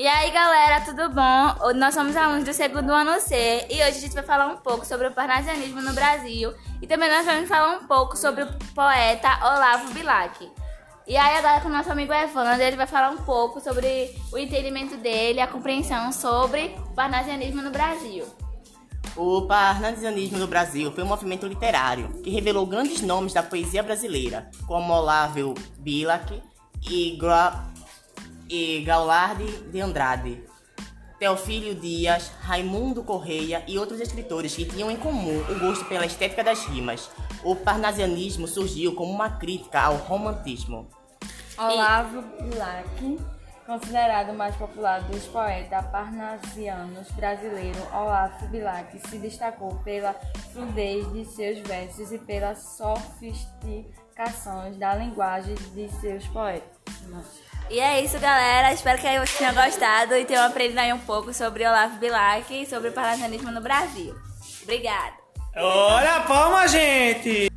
E aí galera, tudo bom? Nós somos alunos do segundo ano C e hoje a gente vai falar um pouco sobre o parnasianismo no Brasil e também nós vamos falar um pouco sobre o poeta Olavo Bilac. E aí agora com o nosso amigo Evandro, ele vai falar um pouco sobre o entendimento dele, a compreensão sobre o parnasianismo no Brasil. O parnasianismo no Brasil foi um movimento literário que revelou grandes nomes da poesia brasileira, como Olavo Bilac e Gra e Gaulardi de Andrade, Teofílio Dias, Raimundo Correia e outros escritores que tinham em comum o gosto pela estética das rimas. O parnasianismo surgiu como uma crítica ao romantismo. Olavo Bilac, considerado o mais popular dos poetas parnasianos brasileiros, Olavo Bilac se destacou pela fluidez de seus versos e pelas sofisticações da linguagem de seus poetas. E é isso, galera. Espero que vocês tenham gostado e tenham aprendido aí um pouco sobre Olavo Bilac e sobre o parlamentarismo no Brasil. Obrigada. Olha a palma, gente!